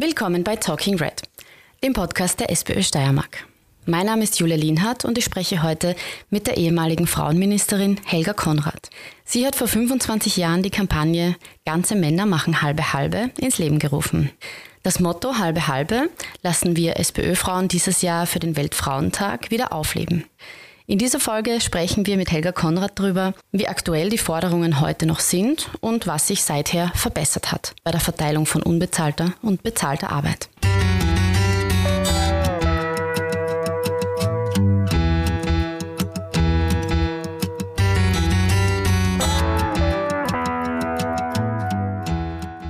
Willkommen bei Talking Red, dem Podcast der SPÖ Steiermark. Mein Name ist Julia Lienhardt und ich spreche heute mit der ehemaligen Frauenministerin Helga Konrad. Sie hat vor 25 Jahren die Kampagne Ganze Männer machen halbe halbe ins Leben gerufen. Das Motto halbe halbe lassen wir SPÖ-Frauen dieses Jahr für den Weltfrauentag wieder aufleben. In dieser Folge sprechen wir mit Helga Konrad darüber, wie aktuell die Forderungen heute noch sind und was sich seither verbessert hat bei der Verteilung von unbezahlter und bezahlter Arbeit.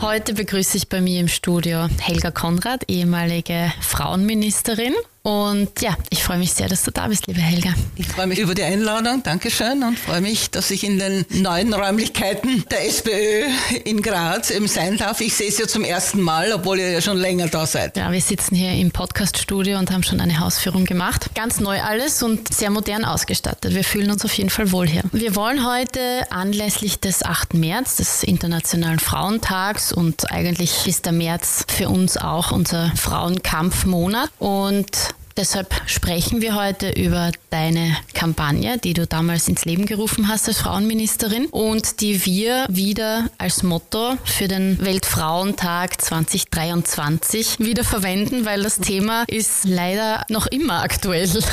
Heute begrüße ich bei mir im Studio Helga Konrad, ehemalige Frauenministerin und ja, ich freue mich sehr, dass du da bist, liebe Helga. Ich freue mich über die Einladung, Dankeschön, und freue mich, dass ich in den neuen Räumlichkeiten der SPÖ in Graz eben sein darf. Ich sehe es ja zum ersten Mal, obwohl ihr ja schon länger da seid. Ja, wir sitzen hier im Podcaststudio und haben schon eine Hausführung gemacht. Ganz neu alles und sehr modern ausgestattet. Wir fühlen uns auf jeden Fall wohl hier. Wir wollen heute anlässlich des 8. März, des Internationalen Frauentags und eigentlich ist der März für uns auch unser Frauenkampfmonat und Deshalb sprechen wir heute über deine Kampagne, die du damals ins Leben gerufen hast als Frauenministerin und die wir wieder als Motto für den Weltfrauentag 2023 wieder verwenden, weil das Thema ist leider noch immer aktuell. Das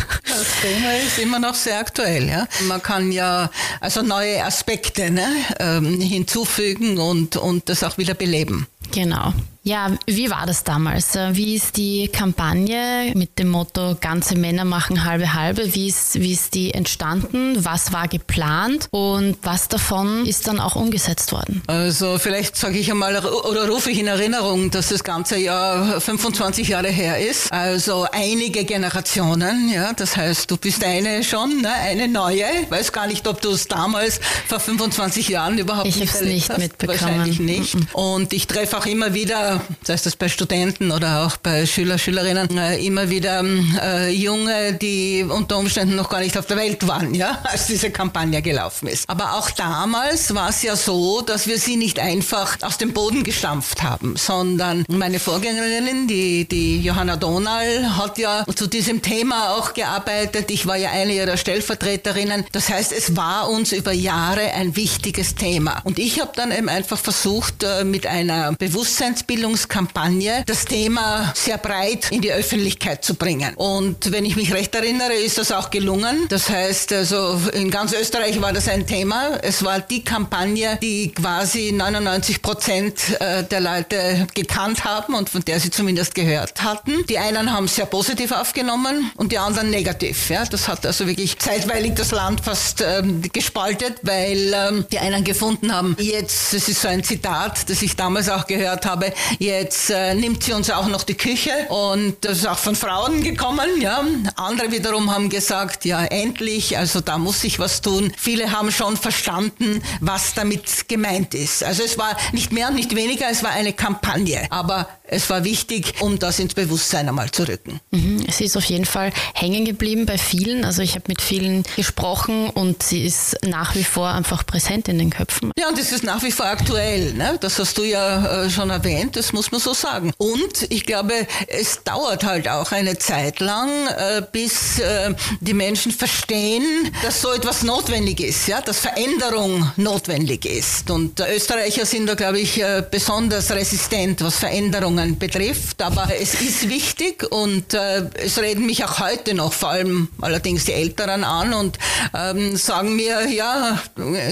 Thema ist immer noch sehr aktuell. Ja? Man kann ja also neue Aspekte ne, ähm, hinzufügen und, und das auch wieder beleben. Genau. Ja, wie war das damals? Wie ist die Kampagne mit dem Motto Ganze Männer machen halbe halbe? Wie ist, wie ist die entstanden? Was war geplant? Und was davon ist dann auch umgesetzt worden? Also vielleicht sage ich einmal oder rufe ich in Erinnerung, dass das ganze Jahr 25 Jahre her ist. Also einige Generationen, ja. Das heißt, du bist eine schon, ne? eine neue. Ich weiß gar nicht, ob du es damals vor 25 Jahren überhaupt ich nicht, nicht hast. mitbekommen. Wahrscheinlich nicht. Mm -mm. Und ich treffe auch immer wieder sei es das bei Studenten oder auch bei Schüler, Schülerinnen, äh, immer wieder äh, Junge, die unter Umständen noch gar nicht auf der Welt waren, ja, als diese Kampagne gelaufen ist. Aber auch damals war es ja so, dass wir sie nicht einfach aus dem Boden gestampft haben, sondern meine Vorgängerin, die, die Johanna Donal, hat ja zu diesem Thema auch gearbeitet. Ich war ja eine ihrer Stellvertreterinnen. Das heißt, es war uns über Jahre ein wichtiges Thema. Und ich habe dann eben einfach versucht, äh, mit einer Bewusstseinsbildung Bildungskampagne das Thema sehr breit in die Öffentlichkeit zu bringen. Und wenn ich mich recht erinnere, ist das auch gelungen. Das heißt, also in ganz Österreich war das ein Thema. Es war die Kampagne, die quasi 99 Prozent äh, der Leute gekannt haben und von der sie zumindest gehört hatten. Die einen haben sehr positiv aufgenommen und die anderen negativ. Ja, das hat also wirklich zeitweilig das Land fast ähm, gespaltet, weil ähm, die einen gefunden haben, jetzt, das ist so ein Zitat, das ich damals auch gehört habe, Jetzt äh, nimmt sie uns auch noch die Küche und das ist auch von Frauen gekommen. Ja. Andere wiederum haben gesagt, ja endlich, also da muss sich was tun. Viele haben schon verstanden, was damit gemeint ist. Also es war nicht mehr und nicht weniger, es war eine Kampagne. Aber es war wichtig, um das ins Bewusstsein einmal zu rücken. Mhm. Es ist auf jeden Fall hängen geblieben bei vielen. Also ich habe mit vielen gesprochen und sie ist nach wie vor einfach präsent in den Köpfen. Ja, und es ist nach wie vor aktuell. Ne? Das hast du ja äh, schon erwähnt, das muss man so sagen. Und ich glaube, es dauert halt auch eine Zeit lang, äh, bis äh, die Menschen verstehen, dass so etwas notwendig ist, ja? dass Veränderung notwendig ist. Und Österreicher sind da, glaube ich, besonders resistent, was Veränderung Veränderungen betrifft. Aber es ist wichtig und äh, es reden mich auch heute noch, vor allem allerdings die Älteren an und ähm, sagen mir, ja,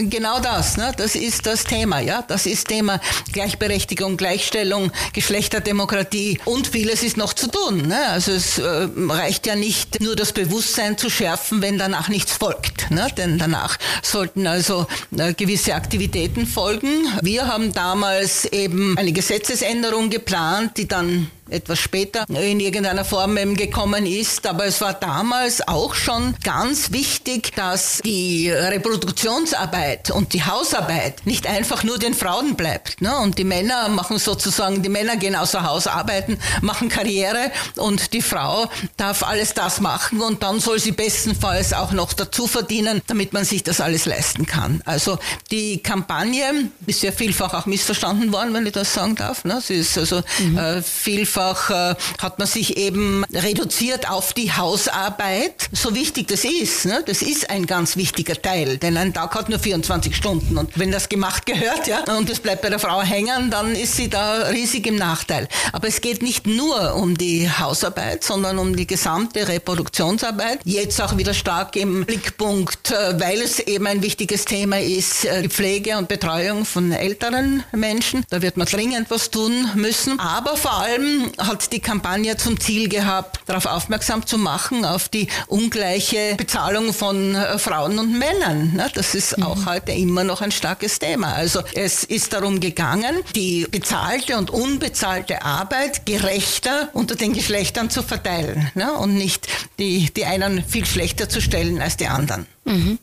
genau das, ne? das ist das Thema, ja, das ist Thema Gleichberechtigung, Gleichstellung, Geschlechterdemokratie und vieles ist noch zu tun. Ne? Also es äh, reicht ja nicht nur das Bewusstsein zu schärfen, wenn danach nichts folgt, ne? denn danach sollten also äh, gewisse Aktivitäten folgen. Wir haben damals eben eine Gesetzesänderung geplant, die dann etwas später in irgendeiner Form eben gekommen ist. Aber es war damals auch schon ganz wichtig, dass die Reproduktionsarbeit und die Hausarbeit nicht einfach nur den Frauen bleibt. Ne? Und die Männer machen sozusagen, die Männer gehen außer Haus arbeiten, machen Karriere und die Frau darf alles das machen und dann soll sie bestenfalls auch noch dazu verdienen, damit man sich das alles leisten kann. Also die Kampagne ist ja vielfach auch missverstanden worden, wenn ich das sagen darf. Ne? Sie ist also mhm. äh, vielfach einfach äh, hat man sich eben reduziert auf die Hausarbeit. So wichtig das ist, ne? das ist ein ganz wichtiger Teil, denn ein Tag hat nur 24 Stunden und wenn das gemacht gehört, ja, und es bleibt bei der Frau hängen, dann ist sie da riesig im Nachteil. Aber es geht nicht nur um die Hausarbeit, sondern um die gesamte Reproduktionsarbeit. Jetzt auch wieder stark im Blickpunkt, äh, weil es eben ein wichtiges Thema ist, äh, die Pflege und Betreuung von älteren Menschen. Da wird man dringend was tun müssen. Aber vor allem hat die Kampagne zum Ziel gehabt, darauf aufmerksam zu machen, auf die ungleiche Bezahlung von äh, Frauen und Männern. Das ist auch mhm. heute immer noch ein starkes Thema. Also es ist darum gegangen, die bezahlte und unbezahlte Arbeit gerechter unter den Geschlechtern zu verteilen und nicht die, die einen viel schlechter zu stellen als die anderen. Mhm.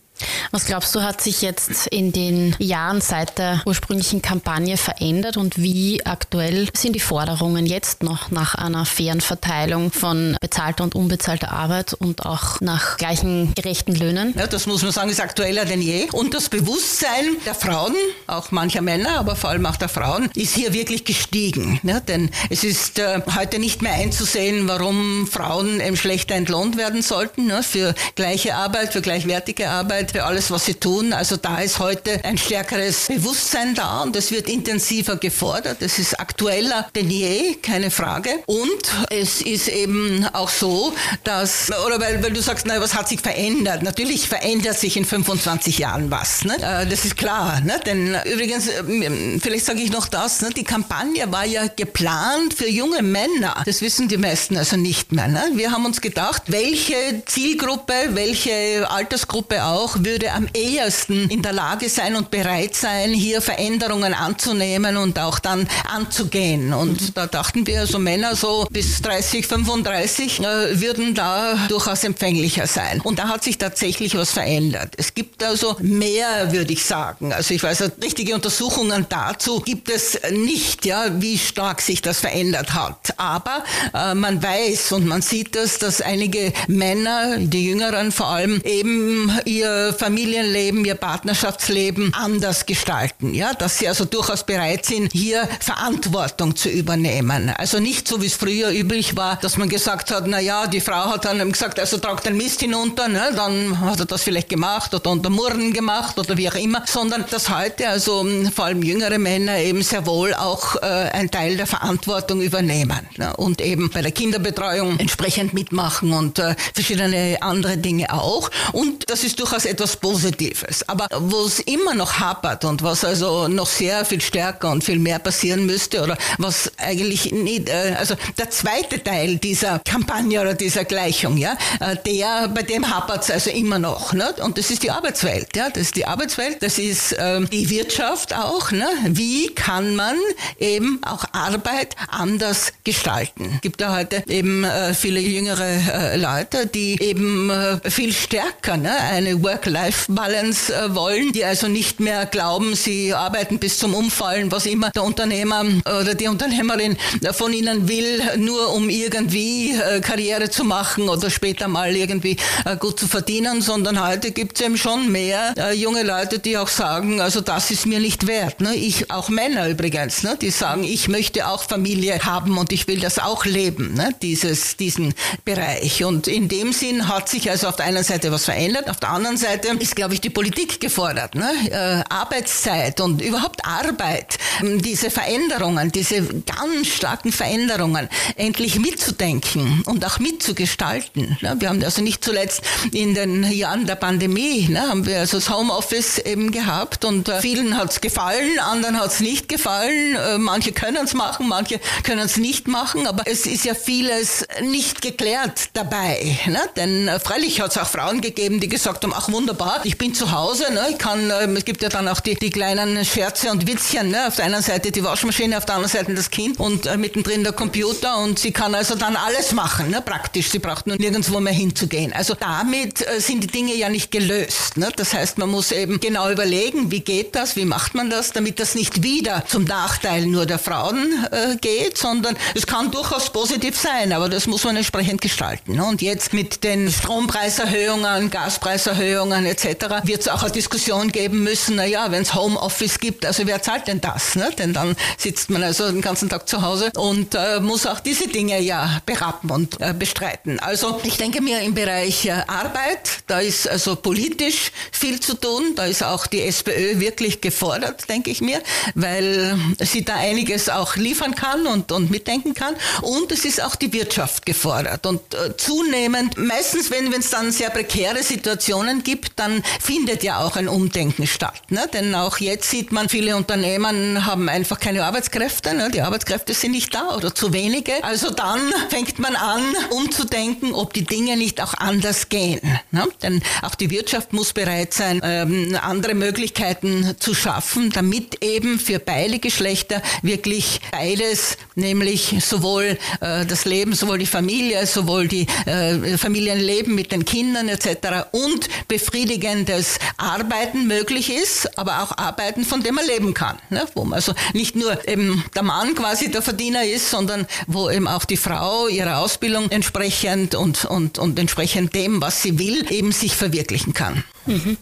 Was glaubst du, hat sich jetzt in den Jahren seit der ursprünglichen Kampagne verändert und wie aktuell sind die Forderungen jetzt noch nach einer fairen Verteilung von bezahlter und unbezahlter Arbeit und auch nach gleichen gerechten Löhnen? Ja, das muss man sagen, ist aktueller denn je. Und das Bewusstsein der Frauen, auch mancher Männer, aber vor allem auch der Frauen, ist hier wirklich gestiegen. Ja, denn es ist äh, heute nicht mehr einzusehen, warum Frauen schlechter entlohnt werden sollten ne, für gleiche Arbeit, für gleichwertige Arbeit für alles, was sie tun. Also da ist heute ein stärkeres Bewusstsein da und es wird intensiver gefordert. Es ist aktueller denn je, keine Frage. Und es ist eben auch so, dass, oder weil, weil du sagst, na, was hat sich verändert? Natürlich verändert sich in 25 Jahren was. Ne? Äh, das ist klar. Ne? Denn übrigens, ähm, vielleicht sage ich noch das, ne? die Kampagne war ja geplant für junge Männer. Das wissen die meisten also nicht mehr. Ne? Wir haben uns gedacht, welche Zielgruppe, welche Altersgruppe auch würde am ehesten in der Lage sein und bereit sein, hier Veränderungen anzunehmen und auch dann anzugehen. Und mhm. da dachten wir, so Männer so bis 30, 35 äh, würden da durchaus empfänglicher sein. Und da hat sich tatsächlich was verändert. Es gibt also mehr, würde ich sagen. Also ich weiß, richtige Untersuchungen dazu gibt es nicht, ja, wie stark sich das verändert hat. Aber äh, man weiß und man sieht das, dass einige Männer, die Jüngeren vor allem, eben ihr Familienleben, ihr Partnerschaftsleben anders gestalten. Ja, dass sie also durchaus bereit sind, hier Verantwortung zu übernehmen. Also nicht so, wie es früher üblich war, dass man gesagt hat, na ja, die Frau hat dann gesagt, also tragt den Mist hinunter, ne, dann hat er das vielleicht gemacht oder unter Murren gemacht oder wie auch immer, sondern dass heute also hm, vor allem jüngere Männer eben sehr wohl auch äh, einen Teil der Verantwortung übernehmen ne, und eben bei der Kinderbetreuung entsprechend mitmachen und äh, verschiedene andere Dinge auch. Und das ist durchaus etwas Positives. Aber wo es immer noch hapert und was also noch sehr viel stärker und viel mehr passieren müsste oder was eigentlich nicht, äh, also der zweite Teil dieser Kampagne oder dieser Gleichung, ja, äh, der, bei dem hapert es also immer noch. Ne? Und das ist die Arbeitswelt, ja, das ist die Arbeitswelt, das ist ähm, die Wirtschaft auch. Ne? Wie kann man eben auch Arbeit anders gestalten? Es gibt ja heute eben äh, viele jüngere äh, Leute, die eben äh, viel stärker ne, eine Work Work-Life-Balance äh, wollen, die also nicht mehr glauben, sie arbeiten bis zum Umfallen, was immer der Unternehmer oder die Unternehmerin von ihnen will, nur um irgendwie äh, Karriere zu machen oder später mal irgendwie äh, gut zu verdienen, sondern heute gibt es eben schon mehr junge Leute, die auch sagen, also das ist mir nicht wert. Ne? Ich, auch Männer übrigens, ne? die sagen, ich möchte auch Familie haben und ich will das auch leben, ne? Dieses, diesen Bereich. Und in dem Sinn hat sich also auf der einen Seite was verändert, auf der anderen Seite Seite ist, glaube ich, die Politik gefordert. Ne? Äh, Arbeitszeit und überhaupt Arbeit, ähm, diese Veränderungen, diese ganz starken Veränderungen endlich mitzudenken und auch mitzugestalten. Ne? Wir haben also nicht zuletzt in den Jahren der Pandemie, ne, haben wir also das Homeoffice eben gehabt und äh, vielen hat es gefallen, anderen hat es nicht gefallen. Äh, manche können es machen, manche können es nicht machen, aber es ist ja vieles nicht geklärt dabei. Ne? Denn freilich hat es auch Frauen gegeben, die gesagt haben, ach wunderbar. Ich bin zu Hause, ne? ich kann, äh, es gibt ja dann auch die, die kleinen Scherze und Witzchen. Ne? Auf der einen Seite die Waschmaschine, auf der anderen Seite das Kind und äh, mittendrin der Computer und sie kann also dann alles machen, ne? praktisch. Sie braucht nur nirgendwo mehr hinzugehen. Also damit äh, sind die Dinge ja nicht gelöst. Ne? Das heißt, man muss eben genau überlegen, wie geht das, wie macht man das, damit das nicht wieder zum Nachteil nur der Frauen äh, geht, sondern es kann durchaus positiv sein, aber das muss man entsprechend gestalten. Ne? Und jetzt mit den Strompreiserhöhungen, Gaspreiserhöhungen, Ausbildungen etc. wird es auch eine Diskussion geben müssen, naja, wenn es Homeoffice gibt, also wer zahlt denn das? Ne? Denn dann sitzt man also den ganzen Tag zu Hause und äh, muss auch diese Dinge ja beraten und äh, bestreiten. Also ich denke mir im Bereich äh, Arbeit, da ist also politisch viel zu tun, da ist auch die SPÖ wirklich gefordert, denke ich mir, weil sie da einiges auch liefern kann und, und mitdenken kann und es ist auch die Wirtschaft gefordert und äh, zunehmend, meistens wenn es dann sehr prekäre Situationen gibt, dann findet ja auch ein Umdenken statt. Ne? Denn auch jetzt sieht man, viele Unternehmen haben einfach keine Arbeitskräfte, ne? die Arbeitskräfte sind nicht da oder zu wenige. Also dann fängt man an, umzudenken, ob die Dinge nicht auch anders gehen. Ne? Denn auch die Wirtschaft muss bereit sein, ähm, andere Möglichkeiten zu schaffen, damit eben für beide Geschlechter wirklich beides, nämlich sowohl äh, das Leben, sowohl die Familie, sowohl die äh, Familienleben mit den Kindern etc. und befriedigendes Arbeiten möglich ist, aber auch Arbeiten, von dem man leben kann. Ne? Wo man also nicht nur eben der Mann quasi der Verdiener ist, sondern wo eben auch die Frau ihrer Ausbildung entsprechend und, und, und entsprechend dem, was sie will, eben sich verwirklichen kann.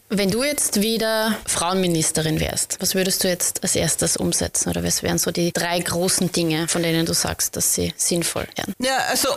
Wenn du jetzt wieder Frauenministerin wärst, was würdest du jetzt als erstes umsetzen? Oder was wären so die drei großen Dinge, von denen du sagst, dass sie sinnvoll wären? Ja, also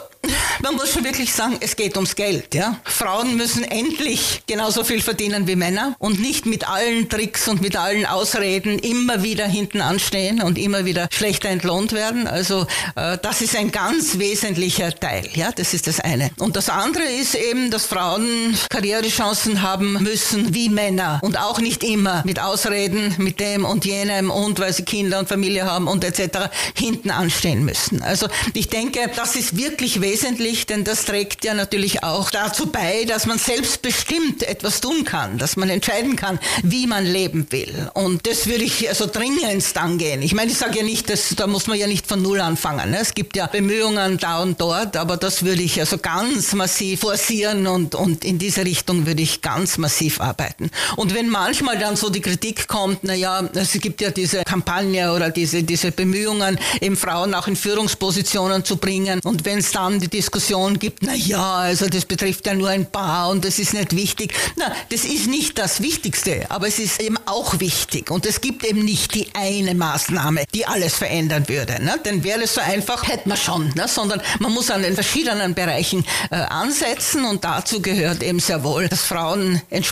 man muss schon wirklich sagen, es geht ums Geld. Ja? Frauen müssen endlich genauso viel verdienen wie Männer und nicht mit allen Tricks und mit allen Ausreden immer wieder hinten anstehen und immer wieder schlechter entlohnt werden. Also äh, das ist ein ganz wesentlicher Teil. Ja, das ist das eine. Und das andere ist eben, dass Frauen Karrierechancen haben müssen wie Männer und auch nicht immer mit Ausreden, mit dem und jenem und weil sie Kinder und Familie haben und etc. hinten anstehen müssen. Also ich denke, das ist wirklich wesentlich, denn das trägt ja natürlich auch dazu bei, dass man selbstbestimmt etwas tun kann, dass man entscheiden kann, wie man leben will. Und das würde ich also dringend dann gehen. Ich meine, ich sage ja nicht, dass, da muss man ja nicht von Null anfangen. Ne? Es gibt ja Bemühungen da und dort, aber das würde ich also ganz massiv forcieren und, und in diese Richtung würde ich ganz massiv arbeiten. Und wenn manchmal dann so die Kritik kommt, naja, es gibt ja diese Kampagne oder diese, diese Bemühungen, eben Frauen auch in Führungspositionen zu bringen. Und wenn es dann die Diskussion gibt, naja, also das betrifft ja nur ein paar und das ist nicht wichtig. Na, das ist nicht das Wichtigste, aber es ist eben auch wichtig. Und es gibt eben nicht die eine Maßnahme, die alles verändern würde. Ne? Denn wäre es so einfach, hätte man schon. Ne? Sondern man muss an den verschiedenen Bereichen äh, ansetzen und dazu gehört eben sehr wohl, dass Frauen entsprechend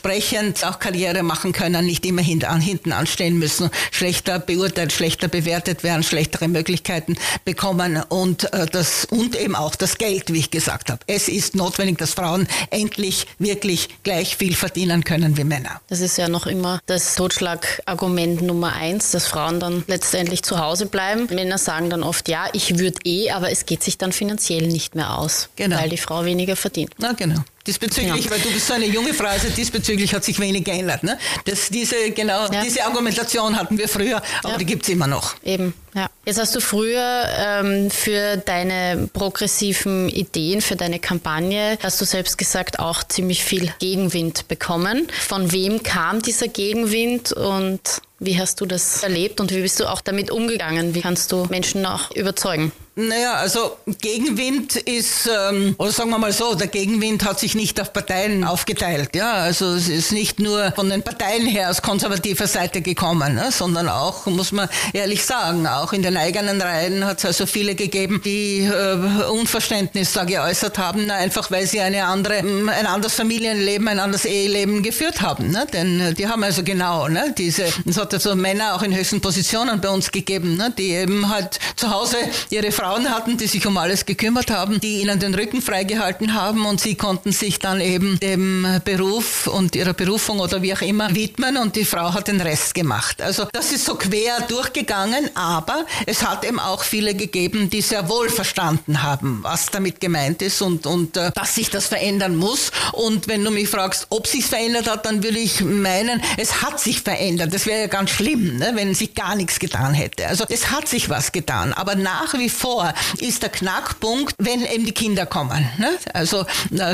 auch Karriere machen können, nicht immer hinten, hinten anstehen müssen, schlechter beurteilt, schlechter bewertet werden, schlechtere Möglichkeiten bekommen und äh, das und eben auch das Geld, wie ich gesagt habe. Es ist notwendig, dass Frauen endlich wirklich gleich viel verdienen können wie Männer. Das ist ja noch immer das Totschlagargument Nummer eins, dass Frauen dann letztendlich zu Hause bleiben. Männer sagen dann oft, ja, ich würde eh, aber es geht sich dann finanziell nicht mehr aus, genau. weil die Frau weniger verdient. Na genau. Diesbezüglich, ja. weil du bist so eine junge Frau, also diesbezüglich hat sich wenig geändert. Ne? Das, diese, genau, ja. diese Argumentation hatten wir früher, aber ja. die gibt es immer noch. Eben, ja. Jetzt hast du früher ähm, für deine progressiven Ideen, für deine Kampagne, hast du selbst gesagt, auch ziemlich viel Gegenwind bekommen. Von wem kam dieser Gegenwind und wie hast du das erlebt und wie bist du auch damit umgegangen? Wie kannst du Menschen auch überzeugen? Naja, also Gegenwind ist, ähm, oder sagen wir mal so, der Gegenwind hat sich nicht auf Parteien aufgeteilt. Ja, also es ist nicht nur von den Parteien her aus konservativer Seite gekommen, ne, sondern auch, muss man ehrlich sagen, auch in den eigenen Reihen hat es also viele gegeben, die äh, Unverständnis da geäußert haben, na, einfach weil sie eine andere, ein anderes Familienleben, ein anderes Eheleben geführt haben. Ne? Denn äh, die haben also genau ne, diese, es hat also Männer auch in höchsten Positionen bei uns gegeben, ne, die eben halt zu Hause ihre Frau Frauen hatten, die sich um alles gekümmert haben, die ihnen den Rücken freigehalten haben und sie konnten sich dann eben dem Beruf und ihrer Berufung oder wie auch immer widmen und die Frau hat den Rest gemacht. Also das ist so quer durchgegangen, aber es hat eben auch viele gegeben, die sehr wohl verstanden haben, was damit gemeint ist und, und äh, dass sich das verändern muss. Und wenn du mich fragst, ob sich verändert hat, dann würde ich meinen, es hat sich verändert. Das wäre ja ganz schlimm, ne, wenn sich gar nichts getan hätte. Also es hat sich was getan, aber nach wie vor davor ist der Knackpunkt, wenn eben die Kinder kommen. Ne? Also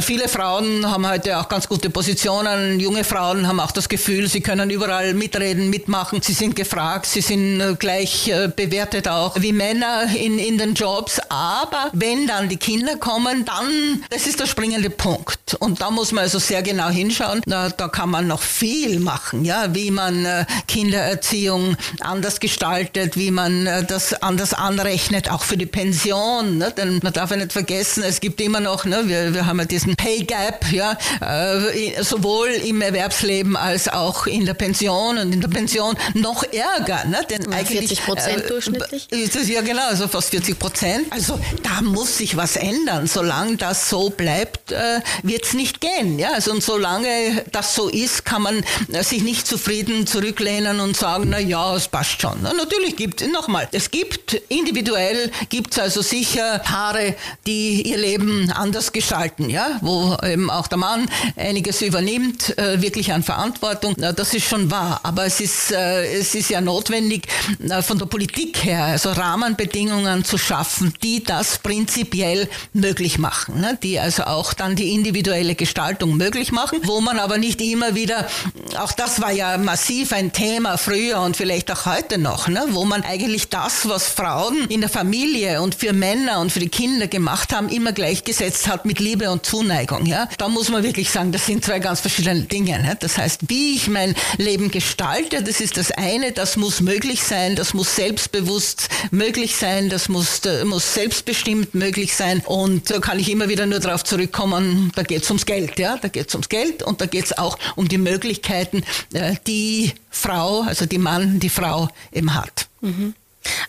viele Frauen haben heute auch ganz gute Positionen. Junge Frauen haben auch das Gefühl, sie können überall mitreden, mitmachen. Sie sind gefragt, sie sind äh, gleich äh, bewertet auch wie Männer in, in den Jobs. Aber wenn dann die Kinder kommen, dann, das ist der springende Punkt. Und da muss man also sehr genau hinschauen. Da, da kann man noch viel machen, ja, wie man äh, Kindererziehung anders gestaltet, wie man das anders anrechnet, auch für die Pension. Ne? Denn man darf ja nicht vergessen, es gibt immer noch, ne, wir, wir haben ja diesen Pay Gap, ja, sowohl im Erwerbsleben als auch in der Pension und in der Pension noch ärger. Ne? Denn eigentlich, 40 Prozent äh, durchschnittlich? Ist ja genau, also fast 40 Prozent. Also da muss sich was ändern. Solange das so bleibt, äh, wird es nicht gehen. Ja? Also, und solange das so ist, kann man äh, sich nicht zufrieden zurücklehnen und sagen, na ja, es passt schon. Na, natürlich gibt es, nochmal, es gibt individuell, gibt es also sicher Paare, die ihr Leben anders gestalten, ja? wo eben auch der Mann einiges übernimmt, äh, wirklich an Verantwortung. Na, das ist schon wahr. Aber es ist, äh, es ist ja notwendig, äh, von der Politik her, also Rahmenbedingungen zu schaffen, die das prinzipiell möglich machen, ne? die also auch dann die individuelle Gestaltung möglich machen, wo man aber nicht immer wieder, auch das war ja massiv ein Thema früher und vielleicht auch heute noch, ne? wo man eigentlich das, was Frauen in der Familie und für Männer und für die Kinder gemacht haben, immer gleichgesetzt hat mit Liebe und Zuneigung. Ja? Da muss man wirklich sagen, das sind zwei ganz verschiedene Dinge. Ne? Das heißt, wie ich mein Leben gestalte, das ist das eine, das muss möglich sein, das muss selbstbewusst möglich sein, das muss, muss selbstbestimmt möglich sein. Und da kann ich immer wieder nur darauf zurückkommen, da geht es ums Geld. Ja? Da geht es ums Geld und da geht es auch um die Möglichkeiten, äh, die Frau, also die Mann, die Frau eben hat. Mhm.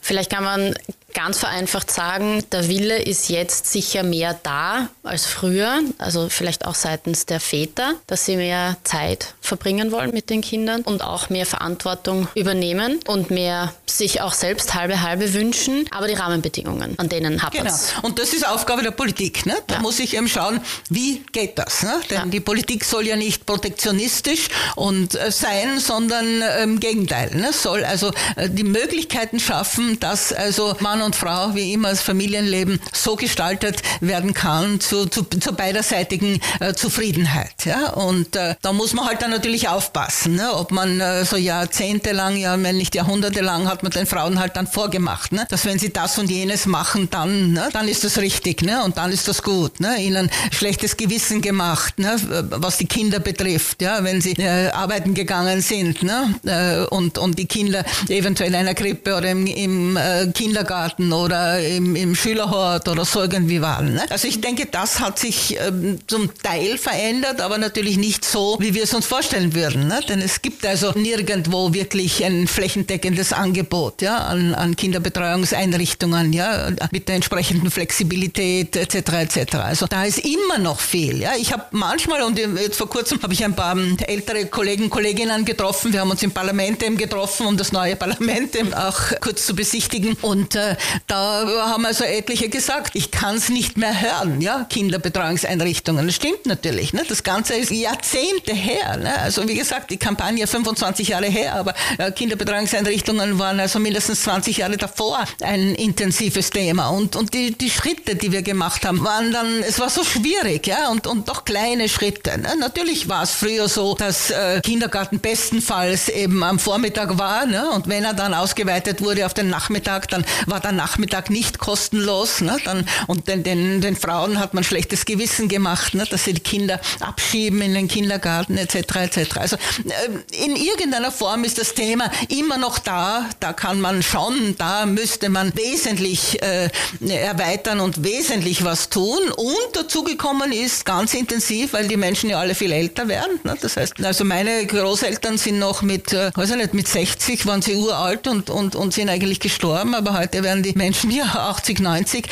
Vielleicht kann man ganz vereinfacht sagen, der Wille ist jetzt sicher mehr da als früher, also vielleicht auch seitens der Väter, dass sie mehr Zeit verbringen wollen mit den Kindern und auch mehr Verantwortung übernehmen und mehr sich auch selbst halbe halbe wünschen, aber die Rahmenbedingungen, an denen hapert Genau. Und das ist Aufgabe der Politik. Ne? Da ja. muss ich eben schauen, wie geht das? Ne? Denn ja. die Politik soll ja nicht protektionistisch und äh, sein, sondern im ähm, Gegenteil. Ne? Soll also äh, die Möglichkeiten schaffen, dass also Mann und Frau, wie immer das Familienleben so gestaltet werden kann zu, zu, zur beiderseitigen äh, Zufriedenheit. Ja? Und äh, da muss man halt dann natürlich aufpassen, ne? ob man äh, so jahrzehntelang, ja, wenn nicht jahrhundertelang, hat man den Frauen halt dann vorgemacht, ne? dass wenn sie das und jenes machen, dann, ne? dann ist das richtig ne? und dann ist das gut. Ne? Ihnen schlechtes Gewissen gemacht, ne? was die Kinder betrifft, ja? wenn sie äh, arbeiten gegangen sind ne? Äh, und, und die Kinder eventuell in einer Krippe oder im, im äh, Kindergarten Kindergarten oder im, im Schülerhort oder so irgendwie waren. Ne? Also ich denke, das hat sich ähm, zum Teil verändert, aber natürlich nicht so, wie wir es uns vorstellen würden. Ne? Denn es gibt also nirgendwo wirklich ein flächendeckendes Angebot ja, an, an Kinderbetreuungseinrichtungen ja, mit der entsprechenden Flexibilität etc. etc. Also da ist immer noch viel. Ja? Ich habe manchmal, und jetzt vor kurzem habe ich ein paar ähm, ältere Kollegen, Kolleginnen getroffen, wir haben uns im Parlament eben getroffen, um das neue Parlament eben auch kurz zu besichtigen. Und äh, da haben also etliche gesagt, ich kann es nicht mehr hören, ja, Kinderbetreuungseinrichtungen. Das stimmt natürlich. Ne? Das Ganze ist Jahrzehnte her. Ne? Also wie gesagt, die Kampagne 25 Jahre her, aber äh, Kinderbetreuungseinrichtungen waren also mindestens 20 Jahre davor ein intensives Thema. Und, und die, die Schritte, die wir gemacht haben, waren dann, es war so schwierig, ja, und, und doch kleine Schritte. Ne? Natürlich war es früher so, dass äh, Kindergarten bestenfalls eben am Vormittag war, ne? und wenn er dann ausgeweitet wurde auf den Nachmittag, dann war der Nachmittag nicht kostenlos. Ne? Dann, und den, den, den Frauen hat man schlechtes Gewissen gemacht, ne? dass sie die Kinder abschieben in den Kindergarten etc. etc. Also äh, in irgendeiner Form ist das Thema immer noch da. Da kann man schon, da müsste man wesentlich äh, erweitern und wesentlich was tun. Und dazu gekommen ist ganz intensiv, weil die Menschen ja alle viel älter werden. Ne? Das heißt, also meine Großeltern sind noch mit, äh, weiß ich nicht, mit 60 waren sie uralt und, und, und sind eigentlich gestorben, aber heute werden die Menschen ja 80, 90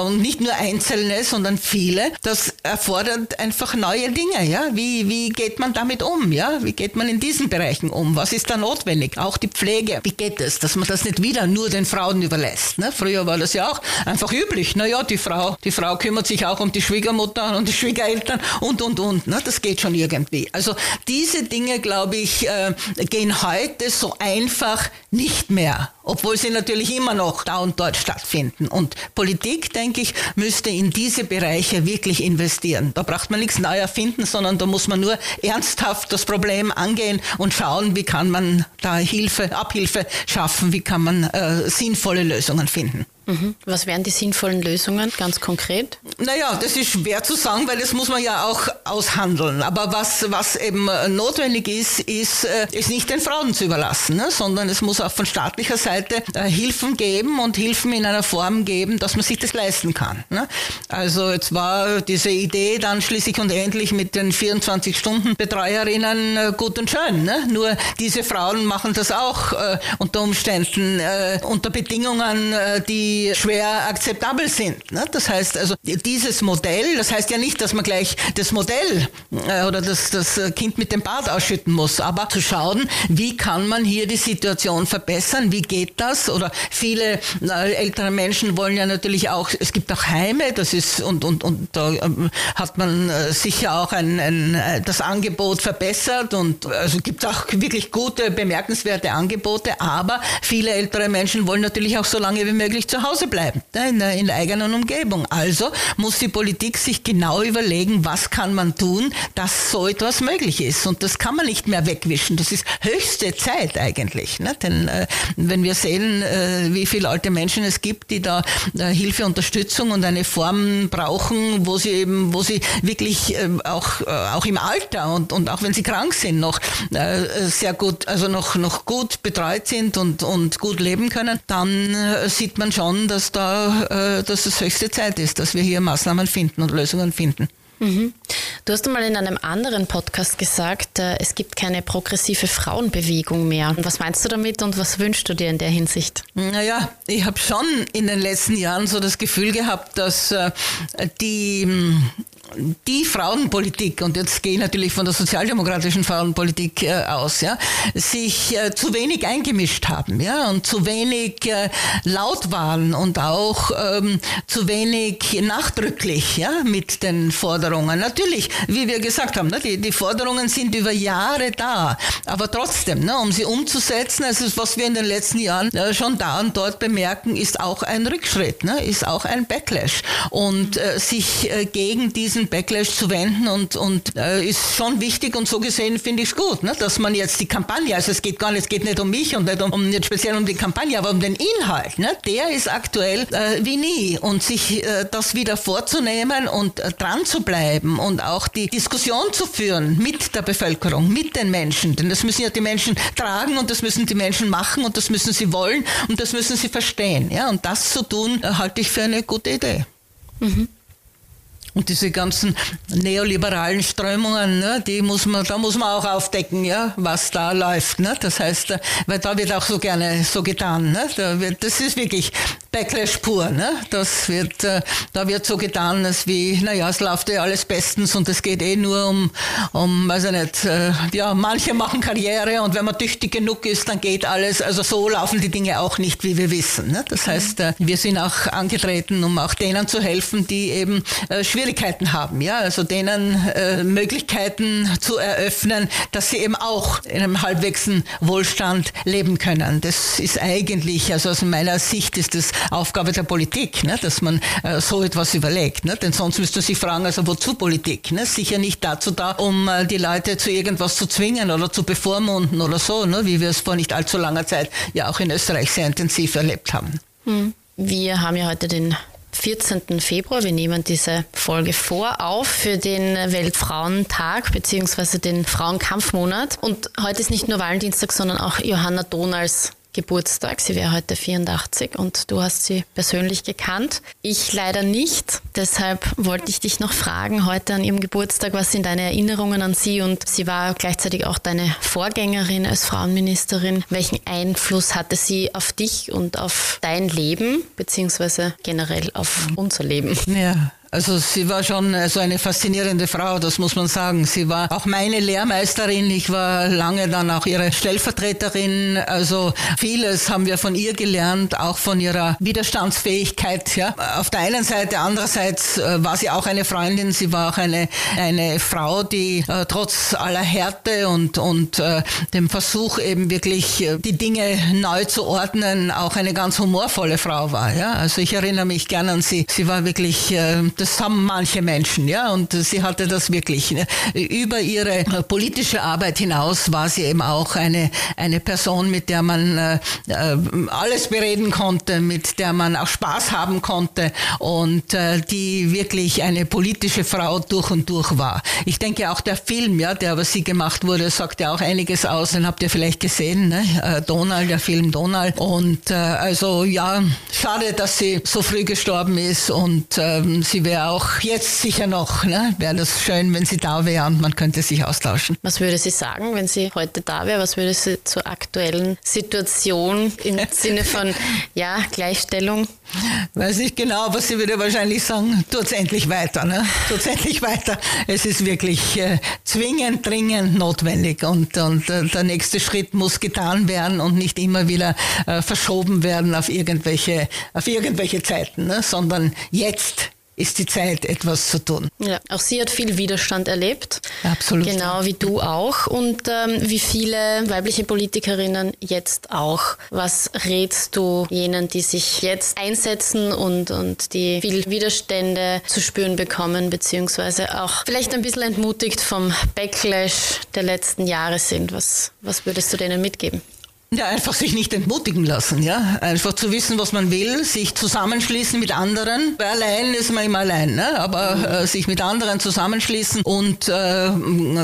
und nicht nur Einzelne, sondern viele. Das erfordert einfach neue Dinge. Ja? Wie, wie geht man damit um? Ja? Wie geht man in diesen Bereichen um? Was ist da notwendig? Auch die Pflege. Wie geht es, dass man das nicht wieder nur den Frauen überlässt? Ne? Früher war das ja auch einfach üblich. Naja, die Frau, die Frau kümmert sich auch um die Schwiegermutter und die Schwiegereltern und, und, und. Ne? Das geht schon irgendwie. Also diese Dinge, glaube ich, äh, gehen heute so einfach nicht mehr. Obwohl sie natürlich immer noch da Frauen dort stattfinden. Und Politik, denke ich, müsste in diese Bereiche wirklich investieren. Da braucht man nichts neu erfinden, sondern da muss man nur ernsthaft das Problem angehen und schauen, wie kann man da Hilfe, Abhilfe schaffen, wie kann man äh, sinnvolle Lösungen finden. Mhm. Was wären die sinnvollen Lösungen ganz konkret? Naja, das ist schwer zu sagen, weil das muss man ja auch aushandeln. Aber was, was eben notwendig ist, ist, äh, ist nicht den Frauen zu überlassen, ne? sondern es muss auch von staatlicher Seite äh, Hilfen geben und Hilfen in einer Form geben, dass man sich das leisten kann. Ne? Also jetzt war diese Idee dann schließlich und endlich mit den 24-Stunden-Betreuerinnen äh, gut und schön. Ne? Nur diese Frauen machen das auch äh, unter Umständen, äh, unter Bedingungen, äh, die schwer akzeptabel sind. Ne? Das heißt also, dieses Modell, das heißt ja nicht, dass man gleich das Modell äh, oder das, das Kind mit dem Bad ausschütten muss, aber zu schauen, wie kann man hier die Situation verbessern, wie geht das? Oder viele äh, ältere Menschen wollen ja natürlich auch, es gibt auch Heime, das ist, und, und, und da ähm, hat man äh, sicher auch ein, ein, das Angebot verbessert und also gibt auch wirklich gute, bemerkenswerte Angebote, aber viele ältere Menschen wollen natürlich auch so lange wie möglich zu Hause Hause bleiben, in der, in der eigenen Umgebung. Also muss die Politik sich genau überlegen, was kann man tun, dass so etwas möglich ist. Und das kann man nicht mehr wegwischen. Das ist höchste Zeit eigentlich. Ne? Denn äh, wenn wir sehen, äh, wie viele alte Menschen es gibt, die da äh, Hilfe, Unterstützung und eine Form brauchen, wo sie eben, wo sie wirklich äh, auch, äh, auch im Alter und, und auch wenn sie krank sind, noch äh, sehr gut, also noch, noch gut betreut sind und, und gut leben können, dann sieht man schon, schon, dass da, äh, dass es höchste Zeit ist, dass wir hier Maßnahmen finden und Lösungen finden. Mhm. Du hast einmal in einem anderen Podcast gesagt, äh, es gibt keine progressive Frauenbewegung mehr. Was meinst du damit und was wünschst du dir in der Hinsicht? Naja, ich habe schon in den letzten Jahren so das Gefühl gehabt, dass äh, die die Frauenpolitik, und jetzt gehe ich natürlich von der sozialdemokratischen Frauenpolitik äh, aus, ja, sich äh, zu wenig eingemischt haben, ja, und zu wenig äh, laut waren und auch ähm, zu wenig nachdrücklich, ja, mit den Forderungen. Natürlich, wie wir gesagt haben, ne, die, die Forderungen sind über Jahre da, aber trotzdem, ne, um sie umzusetzen, also was wir in den letzten Jahren äh, schon da und dort bemerken, ist auch ein Rückschritt, ne, ist auch ein Backlash und äh, sich äh, gegen diesen diesen Backlash zu wenden und, und äh, ist schon wichtig und so gesehen finde ich es gut, ne, dass man jetzt die Kampagne, also es geht gar nicht, es geht nicht um mich und nicht, um, um nicht speziell um die Kampagne, aber um den Inhalt, ne, der ist aktuell äh, wie nie. Und sich äh, das wieder vorzunehmen und äh, dran zu bleiben und auch die Diskussion zu führen mit der Bevölkerung, mit den Menschen, denn das müssen ja die Menschen tragen und das müssen die Menschen machen und das müssen sie wollen und das müssen sie verstehen, ja, und das zu tun, äh, halte ich für eine gute Idee. Mhm. Und diese ganzen neoliberalen Strömungen, ne, die muss man, da muss man auch aufdecken, ja, was da läuft. Ne? Das heißt, äh, weil da wird auch so gerne so getan. Ne? Da wird, das ist wirklich Backlash pur. Ne? Das wird, äh, da wird so getan, als wie, naja, es läuft ja alles bestens und es geht eh nur um, um, weiß ich nicht, äh, ja, manche machen Karriere und wenn man tüchtig genug ist, dann geht alles. Also so laufen die Dinge auch nicht, wie wir wissen. Ne? Das heißt, wir sind auch angetreten, um auch denen zu helfen, die eben schwierig Schwierigkeiten haben, ja, also denen äh, Möglichkeiten zu eröffnen, dass sie eben auch in einem halbwegs Wohlstand leben können. Das ist eigentlich, also aus meiner Sicht ist das Aufgabe der Politik, ne, dass man äh, so etwas überlegt, ne, denn sonst müsste sich fragen, also wozu Politik? Ne? Sicher nicht dazu da, um äh, die Leute zu irgendwas zu zwingen oder zu bevormunden oder so, ne, wie wir es vor nicht allzu langer Zeit ja auch in Österreich sehr intensiv erlebt haben. Hm. Wir haben ja heute den 14. Februar. Wir nehmen diese Folge vor auf für den Weltfrauentag bzw. den Frauenkampfmonat. Und heute ist nicht nur Valentinstag, sondern auch Johanna Donals Geburtstag. Sie wäre heute 84 und du hast sie persönlich gekannt. Ich leider nicht. Deshalb wollte ich dich noch fragen heute an ihrem Geburtstag, was sind deine Erinnerungen an sie? Und sie war gleichzeitig auch deine Vorgängerin als Frauenministerin. Welchen Einfluss hatte sie auf dich und auf dein Leben, beziehungsweise generell auf unser Leben? Ja, Also sie war schon so eine faszinierende Frau, das muss man sagen. Sie war auch meine Lehrmeisterin. Ich war lange dann auch ihre Stellvertreterin. Also vieles haben wir von ihr gelernt, auch von ihrer Widerstandsfähigkeit. Ja. Auf der einen Seite, andererseits äh, war sie auch eine Freundin. Sie war auch eine, eine Frau, die äh, trotz aller Härte und, und äh, dem Versuch eben wirklich äh, die Dinge neu zu ordnen, auch eine ganz humorvolle Frau war. Ja. Also ich erinnere mich gern an sie. Sie war wirklich äh, das haben manche Menschen, ja, und sie hatte das wirklich. Ne? Über ihre politische Arbeit hinaus war sie eben auch eine, eine Person, mit der man äh, äh, alles bereden konnte, mit der man auch Spaß haben konnte und äh, die wirklich eine politische Frau durch und durch war. Ich denke auch der Film, ja, der über sie gemacht wurde, sagt ja auch einiges aus. Den habt ihr vielleicht gesehen, ne? Äh, Donald, der Film Donald. Und äh, also ja, schade, dass sie so früh gestorben ist und ähm, sie wäre auch jetzt sicher noch, ne? wäre das schön, wenn sie da wäre und man könnte sich austauschen. Was würde sie sagen, wenn sie heute da wäre? Was würde sie zur aktuellen Situation im Sinne von ja, Gleichstellung? Weiß ich genau, aber sie würde wahrscheinlich sagen, tut's endlich weiter, ne? tut's endlich weiter. Es ist wirklich äh, zwingend, dringend notwendig und, und äh, der nächste Schritt muss getan werden und nicht immer wieder äh, verschoben werden auf irgendwelche, auf irgendwelche Zeiten, ne? sondern jetzt ist die Zeit, etwas zu tun. Ja, auch sie hat viel Widerstand erlebt. Absolut. Genau wie du auch und ähm, wie viele weibliche Politikerinnen jetzt auch. Was rätst du jenen, die sich jetzt einsetzen und, und die viel Widerstände zu spüren bekommen, beziehungsweise auch vielleicht ein bisschen entmutigt vom Backlash der letzten Jahre sind? Was, was würdest du denen mitgeben? Ja, einfach sich nicht entmutigen lassen, ja. Einfach zu wissen, was man will, sich zusammenschließen mit anderen. Bei allein ist man immer allein, ne? aber mhm. äh, sich mit anderen zusammenschließen und äh,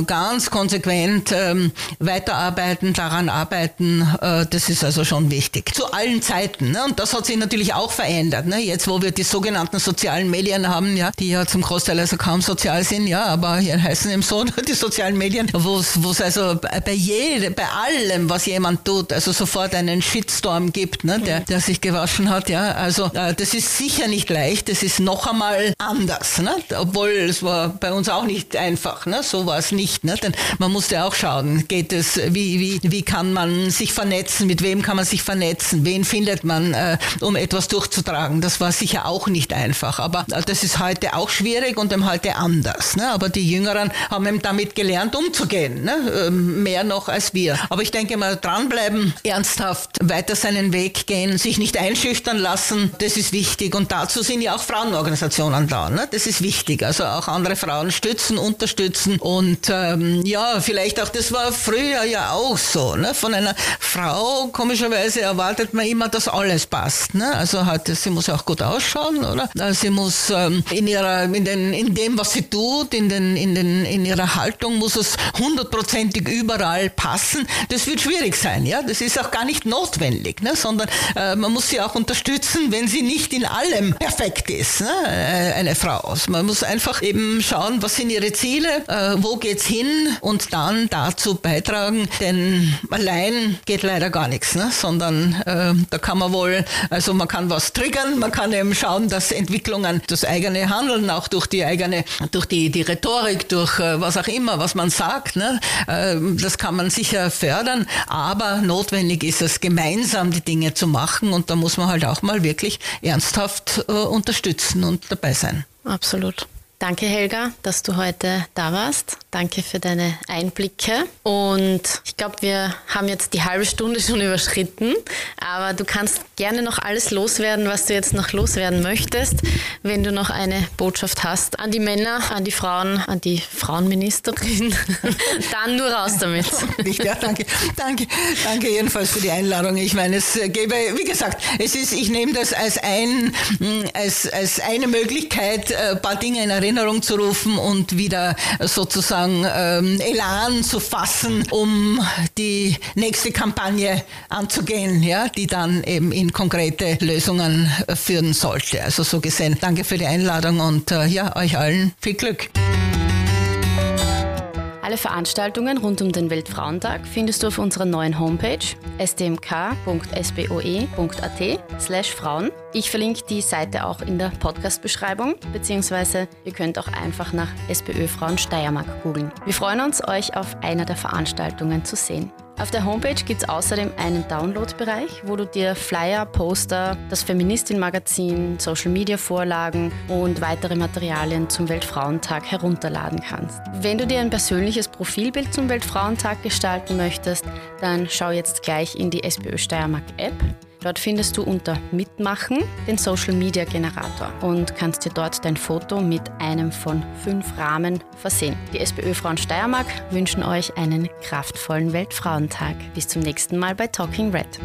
ganz konsequent äh, weiterarbeiten, daran arbeiten, äh, das ist also schon wichtig. Zu allen Zeiten. Ne? Und das hat sich natürlich auch verändert. Ne? Jetzt, wo wir die sogenannten sozialen Medien haben, ja, die ja zum Großteil also kaum sozial sind, ja, aber hier heißen eben so die sozialen Medien, wo es also bei jedem, bei allem, was jemand tut, also sofort einen Shitstorm gibt, ne, der, der sich gewaschen hat. Ja, also äh, das ist sicher nicht leicht. Das ist noch einmal anders, ne? obwohl es war bei uns auch nicht einfach. Ne? So war es nicht. Ne? Denn man musste auch schauen, geht es, wie, wie, wie kann man sich vernetzen, mit wem kann man sich vernetzen, wen findet man, äh, um etwas durchzutragen. Das war sicher auch nicht einfach. Aber äh, das ist heute auch schwierig und eben heute anders. Ne? Aber die Jüngeren haben eben damit gelernt, umzugehen. Ne? Ähm, mehr noch als wir. Aber ich denke mal, dranbleiben, ernsthaft weiter seinen Weg gehen, sich nicht einschüchtern lassen, das ist wichtig. Und dazu sind ja auch Frauenorganisationen da. Ne? Das ist wichtig. Also auch andere Frauen stützen, unterstützen. Und ähm, ja, vielleicht auch, das war früher ja auch so. Ne? Von einer Frau, komischerweise, erwartet man immer, dass alles passt. Ne? Also halt, sie muss auch gut ausschauen, oder? Sie muss ähm, in, ihrer, in, den, in dem, was sie tut, in, den, in, den, in ihrer Haltung, muss es hundertprozentig überall passen. Das wird schwierig sein. Ja? Das das ist auch gar nicht notwendig, ne? sondern äh, man muss sie auch unterstützen, wenn sie nicht in allem perfekt ist, ne? Äh, eine Frau. Also man muss einfach eben schauen, was sind ihre Ziele, äh, wo geht's hin und dann dazu beitragen, denn allein geht leider gar nichts, ne? sondern äh, da kann man wohl, also man kann was triggern, man kann eben schauen, dass Entwicklungen, das eigene Handeln, auch durch die eigene, durch die, die Rhetorik, durch äh, was auch immer, was man sagt, ne? Äh, das kann man sicher fördern, aber notwendig notwendig ist es, gemeinsam die Dinge zu machen. Und da muss man halt auch mal wirklich ernsthaft äh, unterstützen und dabei sein. Absolut. Danke, Helga, dass du heute da warst. Danke für deine Einblicke. Und ich glaube, wir haben jetzt die halbe Stunde schon überschritten. Aber du kannst gerne noch alles loswerden, was du jetzt noch loswerden möchtest. Wenn du noch eine Botschaft hast an die Männer, an die Frauen, an die Frauenministerin, dann nur raus damit. Ja, danke, danke, danke jedenfalls für die Einladung. Ich meine, es gäbe, wie gesagt, es ist, ich nehme das als ein, als, als eine Möglichkeit, ein paar Dinge in Erinnerung Erinnerung zu rufen und wieder sozusagen ähm, Elan zu fassen, um die nächste Kampagne anzugehen, ja, die dann eben in konkrete Lösungen äh, führen sollte. Also so gesehen, danke für die Einladung und äh, ja, euch allen viel Glück. Alle Veranstaltungen rund um den Weltfrauentag findest du auf unserer neuen Homepage stmk.sboe.at slash Frauen. Ich verlinke die Seite auch in der Podcast-Beschreibung, beziehungsweise ihr könnt auch einfach nach SBÖ Frauen Steiermark googeln. Wir freuen uns, euch auf einer der Veranstaltungen zu sehen. Auf der Homepage gibt es außerdem einen Download-Bereich, wo du dir Flyer, Poster, das Feministin-Magazin, Social-Media-Vorlagen und weitere Materialien zum Weltfrauentag herunterladen kannst. Wenn du dir ein persönliches Profilbild zum Weltfrauentag gestalten möchtest, dann schau jetzt gleich in die SBÖ Steiermark App. Dort findest du unter Mitmachen den Social Media Generator und kannst dir dort dein Foto mit einem von fünf Rahmen versehen. Die SPÖ Frauen Steiermark wünschen euch einen kraftvollen Weltfrauentag. Bis zum nächsten Mal bei Talking Red.